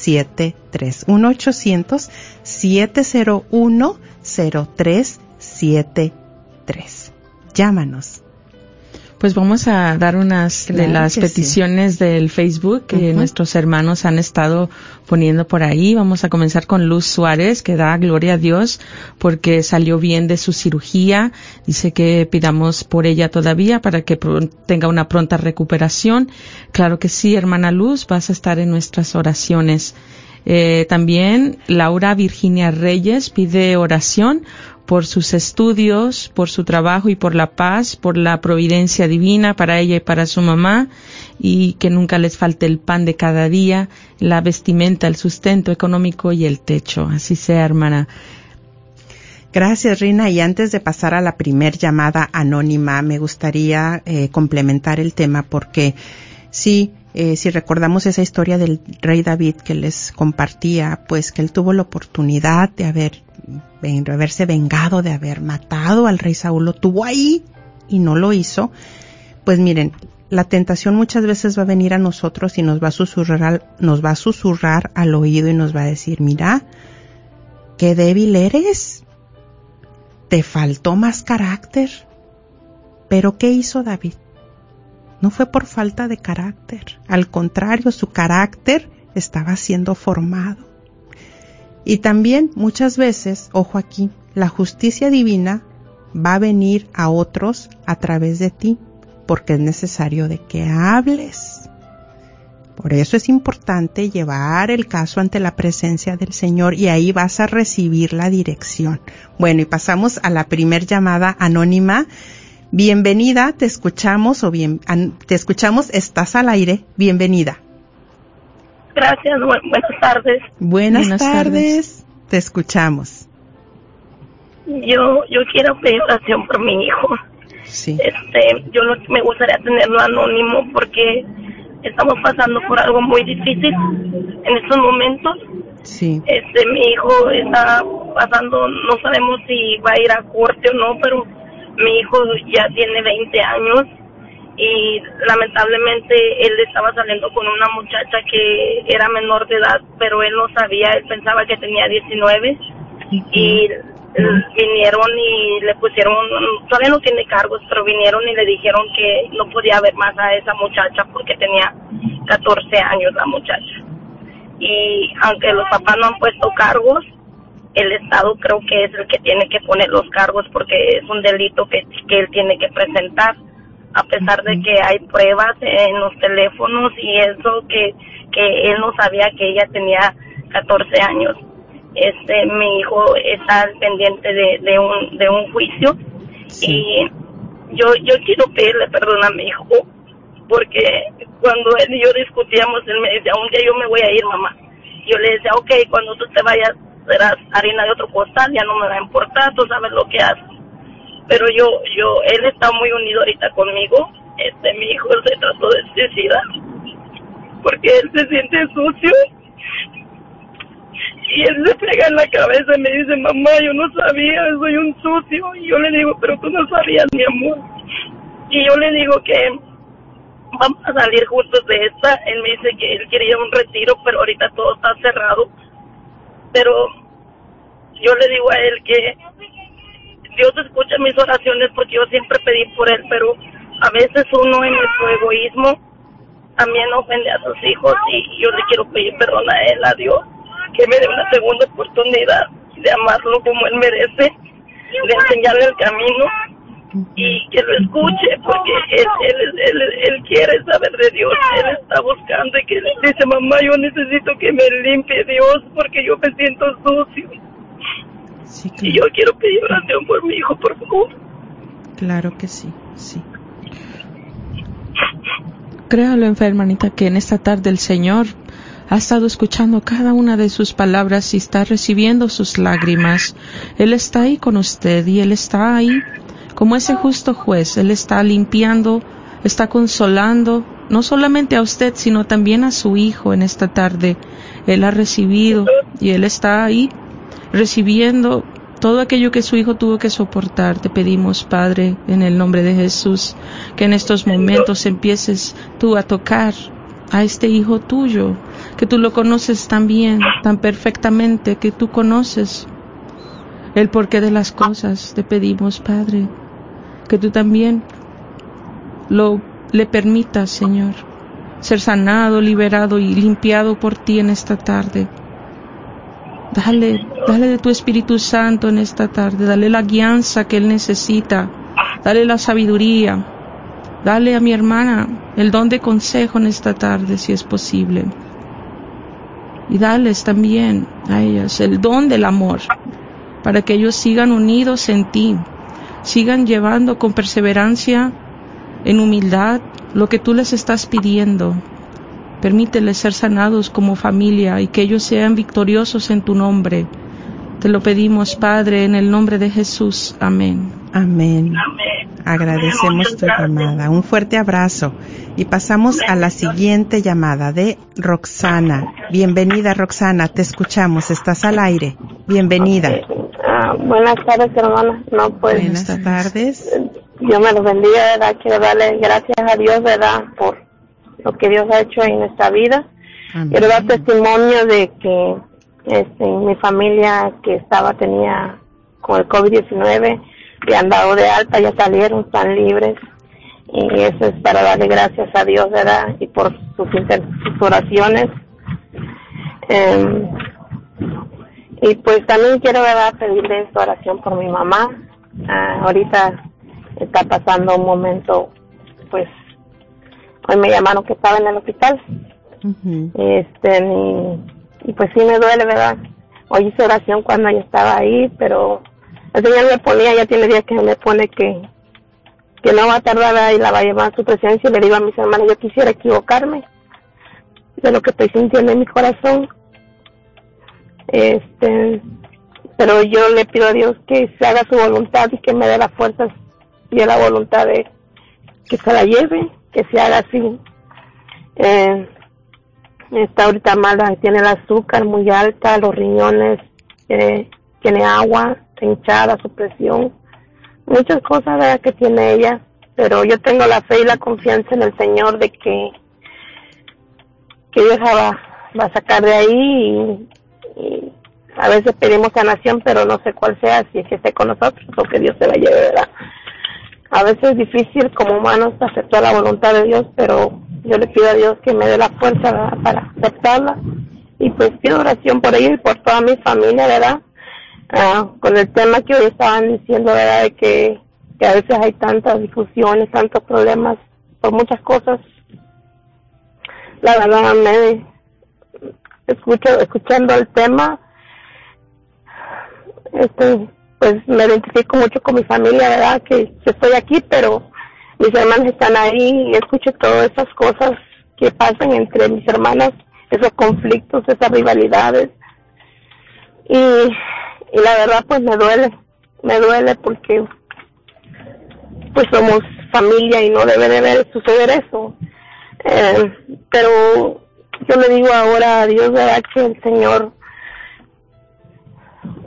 1-800-701-0373. 1-800-701-0373. Llámanos. Pues vamos a dar unas de las peticiones del Facebook que nuestros hermanos han estado poniendo por ahí. Vamos a comenzar con Luz Suárez, que da gloria a Dios porque salió bien de su cirugía. Dice que pidamos por ella todavía para que tenga una pronta recuperación. Claro que sí, hermana Luz, vas a estar en nuestras oraciones. Eh, también Laura Virginia Reyes pide oración por sus estudios, por su trabajo y por la paz, por la providencia divina para ella y para su mamá, y que nunca les falte el pan de cada día, la vestimenta, el sustento económico y el techo. Así sea, hermana. Gracias, Rina. Y antes de pasar a la primer llamada anónima, me gustaría eh, complementar el tema porque sí, eh, si recordamos esa historia del rey David que les compartía, pues que él tuvo la oportunidad de haber haberse vengado de haber matado al rey Saúl, lo tuvo ahí y no lo hizo, pues miren, la tentación muchas veces va a venir a nosotros y nos va a susurrar, nos va a susurrar al oído y nos va a decir, mira, qué débil eres, te faltó más carácter. Pero ¿qué hizo David? No fue por falta de carácter, al contrario, su carácter estaba siendo formado. Y también muchas veces, ojo aquí, la justicia divina va a venir a otros a través de ti, porque es necesario de que hables. Por eso es importante llevar el caso ante la presencia del Señor y ahí vas a recibir la dirección. Bueno, y pasamos a la primer llamada anónima. Bienvenida, te escuchamos o bien, te escuchamos, estás al aire, bienvenida. Gracias, buenas tardes. Buenas, tardes. te escuchamos. Yo yo quiero pedir oración por mi hijo. Sí. Este, yo me gustaría tenerlo anónimo porque estamos pasando por algo muy difícil en estos momentos. Sí. Este, mi hijo está pasando, no sabemos si va a ir a corte o no, pero mi hijo ya tiene 20 años y lamentablemente él estaba saliendo con una muchacha que era menor de edad, pero él no sabía, él pensaba que tenía 19 y vinieron y le pusieron, todavía no tiene cargos, pero vinieron y le dijeron que no podía ver más a esa muchacha porque tenía 14 años la muchacha. Y aunque los papás no han puesto cargos, el Estado creo que es el que tiene que poner los cargos porque es un delito que, que él tiene que presentar a pesar de que hay pruebas en los teléfonos y eso que, que él no sabía que ella tenía 14 años. Este, mi hijo está pendiente de, de un, de un juicio y yo, yo quiero pedirle perdón a mi hijo porque cuando él y yo discutíamos, él me decía, un día yo me voy a ir, mamá. Yo le decía, ok, cuando tú te vayas, serás harina de otro costal, ya no me va a importar, tú sabes lo que haces pero yo, yo, él está muy unido ahorita conmigo. Este, mi hijo se trató de suicidar porque él se siente sucio y él se pega en la cabeza y me dice, mamá, yo no sabía, soy un sucio. Y yo le digo, pero tú no sabías, mi amor. Y yo le digo que vamos a salir juntos de esta. Él me dice que él quería un retiro, pero ahorita todo está cerrado. Pero yo le digo a él que Dios escucha mis oraciones porque yo siempre pedí por él, pero a veces uno en su egoísmo también ofende a sus hijos y yo le quiero pedir perdón a él, a Dios, que me dé una segunda oportunidad de amarlo como él merece, de enseñarle el camino y que lo escuche porque él, él, él, él, quiere saber de Dios, él está buscando y que le dice, mamá, yo necesito que me limpie Dios porque yo me siento sucio. Y yo quiero pedir oración por mi hijo, por favor. Claro que sí, sí. Créalo, hermanita, que en esta tarde el Señor ha estado escuchando cada una de sus palabras y está recibiendo sus lágrimas. Él está ahí con usted y Él está ahí como ese justo juez. Él está limpiando, está consolando, no solamente a usted, sino también a su hijo en esta tarde. Él ha recibido y Él está ahí recibiendo todo aquello que su hijo tuvo que soportar. Te pedimos, Padre, en el nombre de Jesús, que en estos momentos empieces tú a tocar a este hijo tuyo, que tú lo conoces tan bien, tan perfectamente, que tú conoces el porqué de las cosas. Te pedimos, Padre, que tú también lo le permitas, Señor, ser sanado, liberado y limpiado por ti en esta tarde. Dale, dale de tu Espíritu Santo en esta tarde, dale la guianza que Él necesita, dale la sabiduría, dale a mi hermana el don de consejo en esta tarde si es posible. Y dales también a ellas el don del amor, para que ellos sigan unidos en ti, sigan llevando con perseverancia, en humildad, lo que tú les estás pidiendo. Permíteles ser sanados como familia y que ellos sean victoriosos en tu nombre. Te lo pedimos, Padre, en el nombre de Jesús. Amén. Amén. Agradecemos tu llamada. Un fuerte abrazo. Y pasamos a la siguiente llamada de Roxana. Bienvenida, Roxana. Te escuchamos. Estás al aire. Bienvenida. Ah, buenas tardes, hermana. No, pues, buenas tardes. Dios me los bendiga, ¿verdad? Quiero darle gracias a Dios, ¿verdad? Por lo que Dios ha hecho en nuestra vida. Quiero dar testimonio de que este, mi familia que estaba, tenía con el COVID-19, le han dado de alta, ya salieron, están libres. Y eso es para darle gracias a Dios, ¿verdad? Y por sus, sus oraciones. Eh, y pues también quiero ¿verdad? pedirle su oración por mi mamá. Ah, ahorita está pasando un momento, pues, hoy me llamaron que estaba en el hospital. Este, y, pues sí me duele, ¿verdad? Hoy hice oración cuando ella estaba ahí, pero el Señor me ponía, ya tiene días que me pone que, que no va a tardar y la va a llevar a su presencia y le digo a mis hermanos, yo quisiera equivocarme de lo que estoy sintiendo en mi corazón este, pero yo le pido a Dios que se haga su voluntad y que me dé las fuerzas y la voluntad de que se la lleve, que se haga así. Eh, está ahorita mala, tiene el azúcar muy alta, los riñones, eh, tiene agua, hinchada, su presión, muchas cosas que tiene ella, pero yo tengo la fe y la confianza en el Señor de que, que Dios va, va a sacar de ahí y y a veces pedimos sanación, pero no sé cuál sea, si es que esté con nosotros o que Dios se la lleve, ¿verdad? A veces es difícil como humanos aceptar la voluntad de Dios, pero yo le pido a Dios que me dé la fuerza para aceptarla y pues pido oración por ella y por toda mi familia, ¿verdad? Ah, con el tema que hoy estaban diciendo, ¿verdad? De que, que a veces hay tantas discusiones, tantos problemas por muchas cosas. La verdad me, escucho, escuchando el tema, este, pues me identifico mucho con mi familia, ¿verdad? Que estoy aquí, pero mis hermanos están ahí y escucho todas esas cosas que pasan entre mis hermanas, esos conflictos, esas rivalidades. Y, y la verdad pues me duele, me duele porque pues somos familia y no debe de suceder eso. Eh, pero yo le digo ahora a Dios, ¿verdad? Que el Señor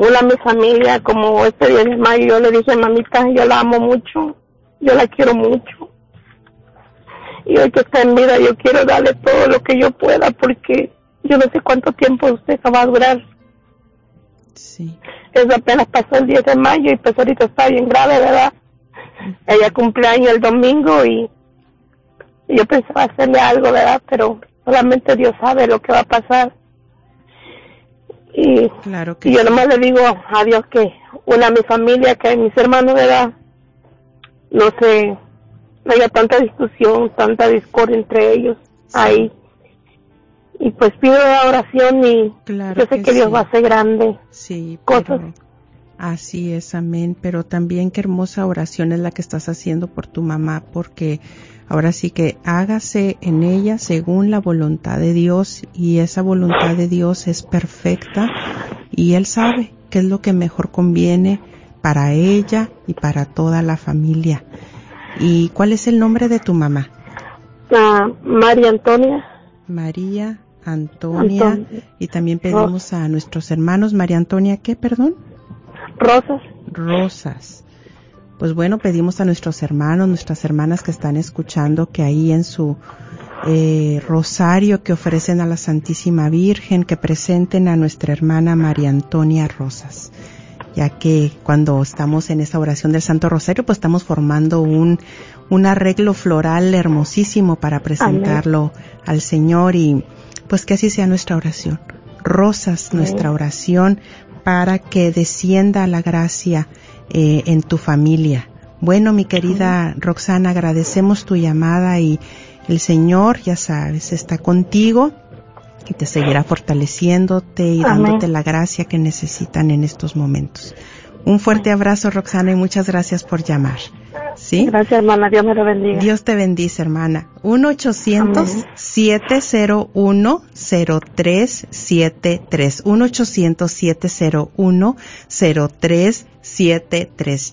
una mi familia, como este día de mayo, yo le dije, mamita, yo la amo mucho, yo la quiero mucho. Y hoy que está en vida, yo quiero darle todo lo que yo pueda, porque yo no sé cuánto tiempo usted va a durar. Sí. Eso apenas pasó el 10 de mayo y pues ahorita está bien grave, ¿verdad? Ella cumpleaños el domingo y yo pensaba hacerle algo, ¿verdad? Pero solamente Dios sabe lo que va a pasar. Y, Claro que y yo nomás le digo a Dios que una mi familia, que mis hermanos, ¿verdad? No sé, no haya tanta discusión, tanta discordia entre ellos ahí. Y pues pido la oración y Claro yo sé que que, Dios sí. va a ser grande. Sí, cosas. pero así es, amén. Pero también qué hermosa oración es la que estás haciendo por tu mamá, porque ahora sí que hágase en ella según la voluntad de Dios y esa voluntad de Dios es perfecta y Él sabe qué es lo que mejor conviene para ella y para toda la familia. ¿Y cuál es el nombre de tu mamá? A María Antonia María Antonia. Antonia. Y también pedimos a nuestros hermanos, María Antonia, ¿qué, perdón? Rosas. Rosas. Pues bueno, pedimos a nuestros hermanos, nuestras hermanas que están escuchando que ahí en su eh, rosario que ofrecen a la Santísima Virgen, que presenten a nuestra hermana María Antonia Rosas, ya que cuando estamos en esa oración del Santo Rosario, pues estamos formando un, un arreglo floral hermosísimo para presentarlo al Señor y pues que así sea nuestra oración. Rosas, nuestra oración para que descienda la gracia eh, en tu familia. Bueno, mi querida Roxana, agradecemos tu llamada y el Señor, ya sabes, está contigo y te seguirá fortaleciéndote y Amén. dándote la gracia que necesitan en estos momentos. Un fuerte abrazo, Roxana, y muchas gracias por llamar. ¿Sí? Gracias, hermana. Dios me lo bendiga. Dios te bendice, hermana. 1-800-701-0373. 1-800-701-0373.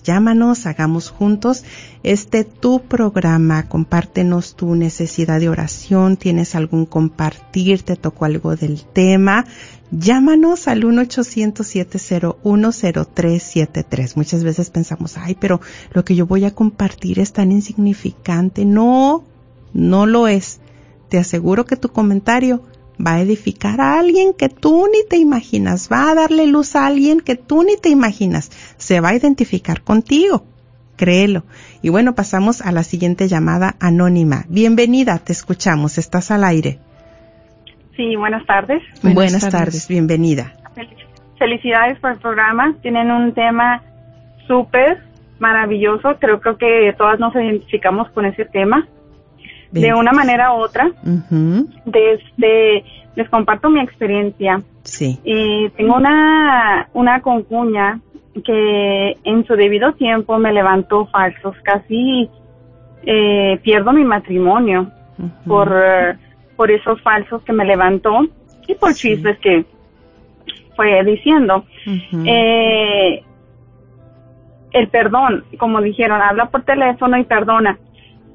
Llámanos, hagamos juntos este tu programa. Compártenos tu necesidad de oración. ¿Tienes algún compartir? ¿Te tocó algo del tema? Llámanos al 1-800-701-0373. Muchas veces pensamos, ay, pero lo que yo voy a compartir es tan insignificante. No, no lo es. Te aseguro que tu comentario va a edificar a alguien que tú ni te imaginas, va a darle luz a alguien que tú ni te imaginas, se va a identificar contigo. Créelo. Y bueno, pasamos a la siguiente llamada anónima. Bienvenida, te escuchamos, estás al aire. Sí, buenas tardes. Buenas, Buenas tardes. tardes. bienvenida. Fel- Felicidades por el programa. Tienen un tema súper maravilloso. Creo, creo que todas nos identificamos con ese tema. De una manera u otra, desde, les comparto mi experiencia. Sí. Y tengo una, una concuña que en su debido tiempo me levantó falsos. Casi eh, pierdo mi matrimonio por, por esos falsos que me levantó y por Sí. chismes que fue diciendo. Eh, el perdón, como dijeron, habla por teléfono y perdona.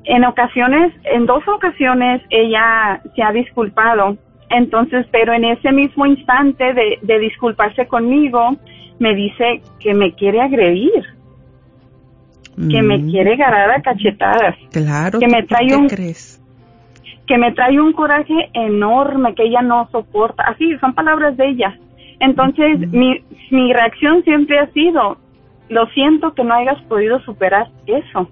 En ocasiones, en dos ocasiones, ella se ha disculpado. Entonces, pero en ese mismo instante de, de disculparse conmigo, me dice que me quiere agredir, que me mm, quiere agarrar a cachetadas, Claro. que ¿tú me trae un- crees? que me trae un coraje enorme que ella no soporta. Así, son palabras de ella. Entonces, Ujú. mi, mi reacción siempre ha sido, lo siento que no hayas podido superar eso.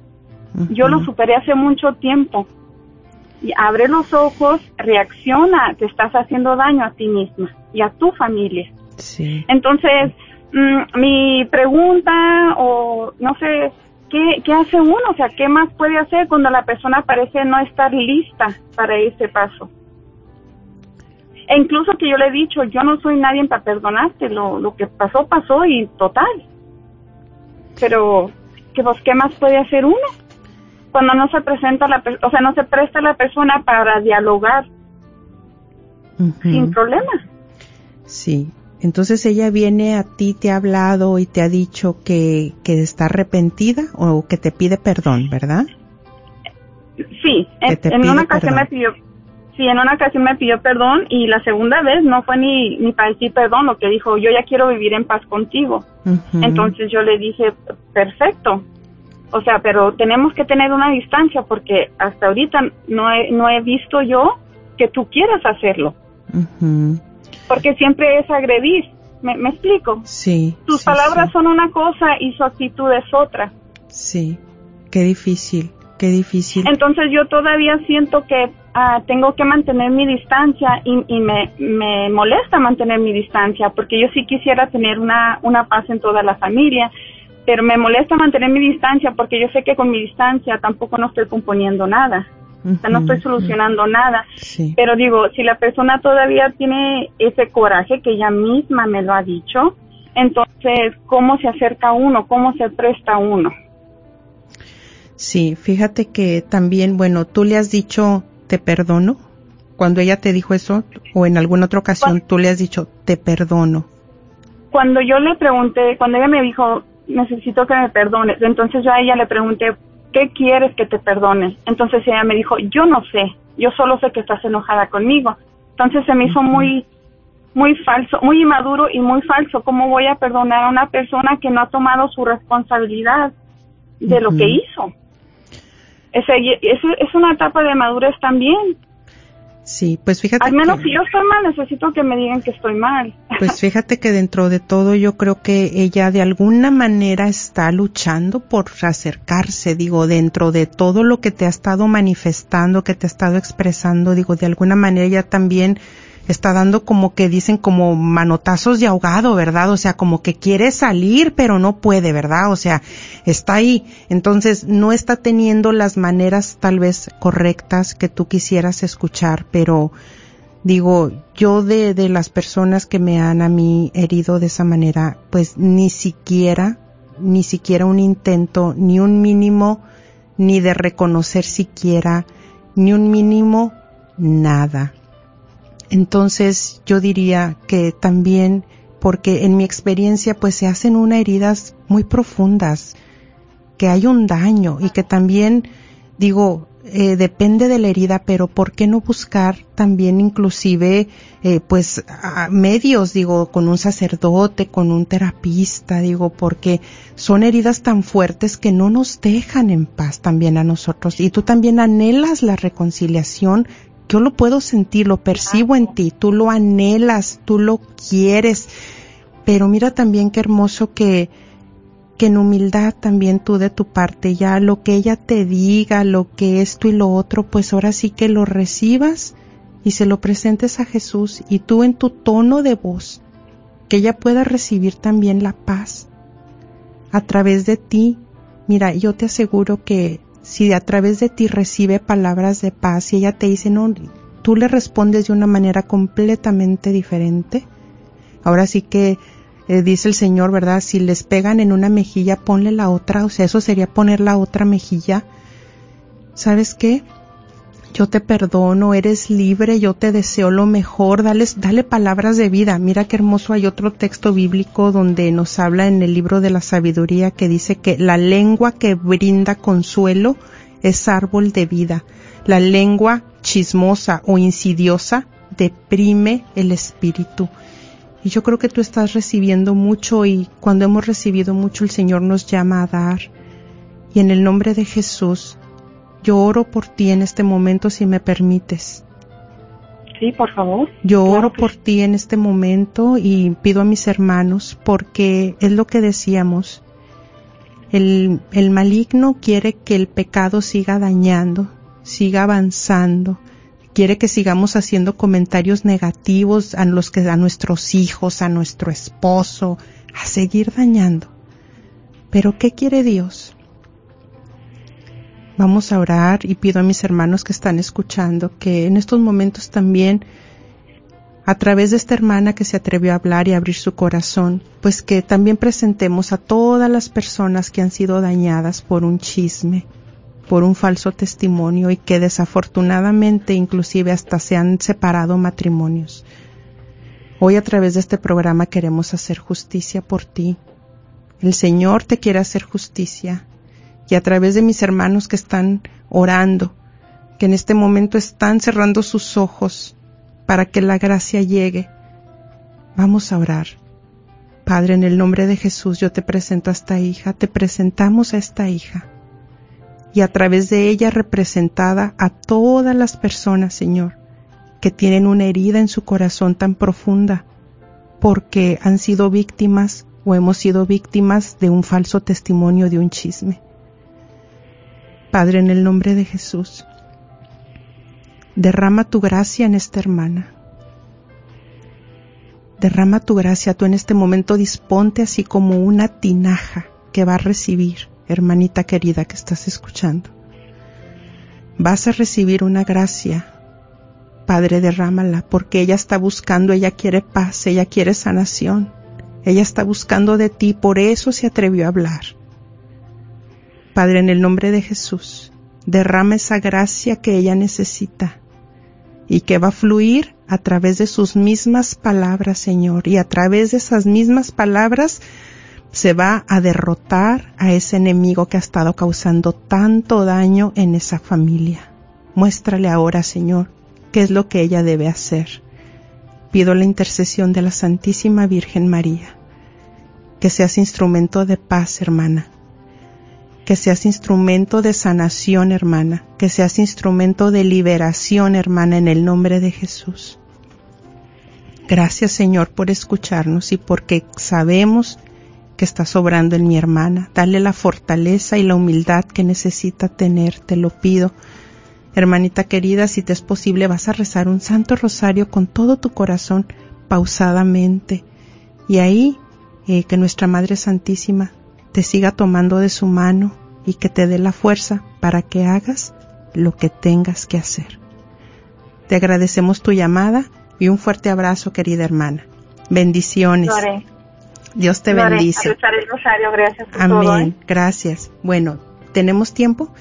Yo lo superé hace mucho tiempo. Y abre los ojos, reacciona, te estás haciendo daño a ti misma y a tu familia. Sí. Entonces, mm, mi pregunta o no sé, ¿qué, ¿qué hace uno? O sea, ¿qué más puede hacer cuando la persona parece no estar lista para ese paso? E incluso que yo le he dicho, yo no soy nadie para perdonarte, lo, lo que pasó, pasó y total. Pero, ¿qué, pues, ¿qué más puede hacer uno? Cuando no se presenta la, o sea, no se presta la persona para dialogar sin problema. Sí. Entonces ella viene a ti, te ha hablado y te ha dicho que, que está arrepentida o que te pide perdón, ¿verdad? Sí, en, una ocasión perdón. me pidió, sí, en una ocasión me pidió perdón y la segunda vez no fue ni, ni para decir perdón, lo que dijo, yo ya quiero vivir en paz contigo. Entonces yo le dije, perfecto. O sea, pero tenemos que tener una distancia porque hasta ahorita no he, no he visto yo que tú quieras hacerlo. Ujú. Porque siempre es agredir. ¿Me, me explico? Sí. Tus sí, palabras sí. son una cosa y su actitud es otra. Sí, qué difícil, Qué difícil. Entonces yo todavía siento que ah, tengo que mantener mi distancia y, y me, me molesta mantener mi distancia porque yo sí quisiera tener una, una paz en toda la familia, pero me molesta mantener mi distancia porque yo sé que con mi distancia tampoco no estoy componiendo nada. O sea, no estoy solucionando nada. Sí. Pero digo, si la persona todavía tiene ese coraje que ella misma me lo ha dicho, entonces, ¿cómo se acerca uno? ¿Cómo se presta uno? Sí, fíjate que también, bueno, tú le has dicho te perdono. Cuando ella te dijo eso, o en alguna otra ocasión tú le has dicho te perdono. Cuando yo le pregunté, cuando ella me dijo, necesito que me perdones, entonces yo a ella le pregunté, ¿qué quieres que te perdone? Entonces ella me dijo, yo no sé, yo solo sé que estás enojada conmigo. Entonces se me hizo muy, muy falso, muy inmaduro y muy falso. ¿Cómo voy a perdonar a una persona que no ha tomado su responsabilidad de lo que hizo? Eso es una etapa de madurez también. Sí, pues fíjate. Al menos que- si yo estoy mal, necesito que me digan que estoy mal. Pues fíjate que dentro de todo yo creo que ella de alguna manera está luchando por acercarse, digo, dentro de todo lo que te ha estado manifestando, que te ha estado expresando, digo, de alguna manera ella también está dando como que dicen como manotazos de ahogado, ¿verdad? O sea, como que quiere salir pero no puede, ¿verdad? O sea, está ahí. Entonces no está teniendo las maneras tal vez correctas que tú quisieras escuchar, pero digo, yo de, de las personas que me han a mí herido de esa manera, pues ni siquiera, ni siquiera un intento, ni un mínimo, ni de reconocer siquiera, ni un mínimo, nada. Entonces yo diría que también, porque en mi experiencia pues se hacen unas heridas muy profundas, que hay un daño y que también digo, eh, depende de la herida, pero ¿por qué no buscar también inclusive eh, pues a- medios, digo, con un sacerdote, con un terapista, digo, porque son heridas tan fuertes que no nos dejan en paz también a nosotros y tú también anhelas la reconciliación. Yo lo puedo sentir, lo percibo en ti, tú lo anhelas, tú lo quieres, pero mira también qué hermoso que que en humildad también tú de tu parte ya lo que ella te diga, lo que esto y lo otro, pues ahora sí que lo recibas y se lo presentes a Jesús y tú en tu tono de voz, que ella pueda recibir también la paz a través de ti. Mira, yo te aseguro que si a través de ti recibe palabras de paz y ella te dice, no, tú le respondes de una manera completamente diferente. Ahora sí que eh, dice el Señor, ¿verdad? Si les pegan en una mejilla, ponle la otra, o sea, eso sería poner la otra mejilla. ¿Sabes qué? Yo te perdono, eres libre, yo te deseo lo mejor, dale, dale palabras de vida. Mira qué hermoso hay otro texto bíblico donde nos habla en el libro de la sabiduría que dice que la lengua que brinda consuelo es árbol de vida. La lengua chismosa o insidiosa deprime el espíritu. Y yo creo que tú estás recibiendo mucho y cuando hemos recibido mucho el Señor nos llama a dar. Y en el nombre de Jesús, yo oro por ti en este momento si me permites. Sí, por favor. Yo Claro oro que por ti en este momento y pido a mis hermanos porque es lo que decíamos. El, el maligno quiere que el pecado siga dañando, siga avanzando, quiere que sigamos haciendo comentarios negativos a los que a nuestros hijos, a nuestro esposo, a seguir dañando. Pero ¿qué quiere Dios? Vamos a orar y pido a mis hermanos que están escuchando que en estos momentos también a través de esta hermana que se atrevió a hablar y abrir su corazón, pues que también presentemos a todas las personas que han sido dañadas por un chisme, por un falso testimonio y que desafortunadamente inclusive hasta se han separado matrimonios. Hoy a través de este programa queremos hacer justicia por ti. El Señor te quiere hacer justicia y a través de mis hermanos que están orando, que en este momento están cerrando sus ojos para que la gracia llegue. Vamos a orar. Padre, en el nombre de Jesús yo te presento a esta hija, te presentamos a esta hija y a través de ella representada a todas las personas, Señor, que tienen una herida en su corazón tan profunda porque han sido víctimas o hemos sido víctimas de un falso testimonio, de un chisme. Padre, en el nombre de Jesús, derrama tu gracia en esta hermana. Derrama tu gracia, tú en este momento disponte así como una tinaja que va a recibir, hermanita querida que estás escuchando. Vas a recibir una gracia. Padre, derrámala, porque ella está buscando, ella quiere paz, ella quiere sanación. Ella está buscando de ti, por eso se atrevió a hablar. Padre, en el nombre de Jesús, derrama esa gracia que ella necesita y que va a fluir a través de sus mismas palabras, Señor, y a través de esas mismas palabras se va a derrotar a ese enemigo que ha estado causando tanto daño en esa familia. Muéstrale ahora, Señor, qué es lo que ella debe hacer. Pido la intercesión de la Santísima Virgen María, que seas instrumento de paz, hermana, que seas instrumento de sanación, hermana, que seas instrumento de liberación, hermana, en el nombre de Jesús. Gracias Señor por escucharnos y porque sabemos que está sobrando en mi hermana. Dale la fortaleza y la humildad que necesita tener, te lo pido. Hermanita querida, si te es posible, vas a rezar un santo rosario con todo tu corazón, pausadamente. Y ahí, eh, que nuestra Madre Santísima te siga tomando de su mano y que te dé la fuerza para que hagas lo que tengas que hacer. Te agradecemos tu llamada y un fuerte abrazo, querida hermana. Bendiciones. Dios te bendice. El rosario, gracias Amén. ¿eh? Gracias. Bueno, ¿tenemos tiempo?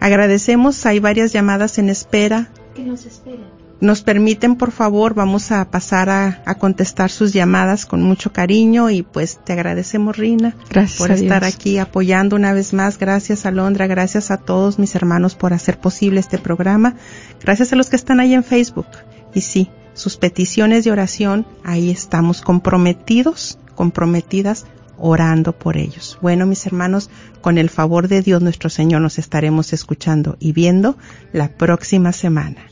Agradecemos, hay varias llamadas en espera. Que nos esperen. Nos permiten, por favor, vamos a pasar a, a, contestar sus llamadas con mucho cariño y pues te agradecemos, Rina, gracias por estar aquí apoyando una vez más. Gracias, Alondra. Gracias a todos mis hermanos por hacer posible este programa. Gracias a los que están ahí en Facebook. Y sí, sus peticiones de oración, ahí estamos comprometidos, comprometidas orando por ellos. Bueno, mis hermanos, con el favor de Dios nuestro Señor nos estaremos escuchando y viendo la próxima semana.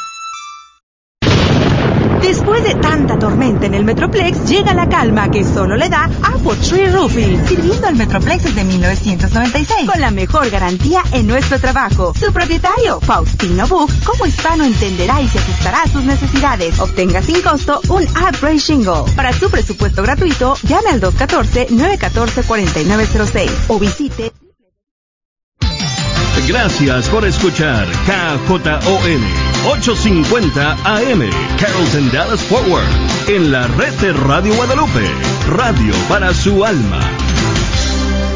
Después de tanta tormenta en el Metroplex, llega la calma que solo le da Apple Tree Roofing, sirviendo al Metroplex desde 1996, con la mejor garantía en nuestro trabajo. Su propietario, Faustino Book, como hispano entenderá y se ajustará a sus necesidades. Obtenga sin costo un upgrade shingle. Para su presupuesto gratuito, llame al 214-914-4906 o visite gracias por escuchar KJON 850 AM, Carrollton Dallas Forward, en la red de Radio Guadalupe, radio para su alma.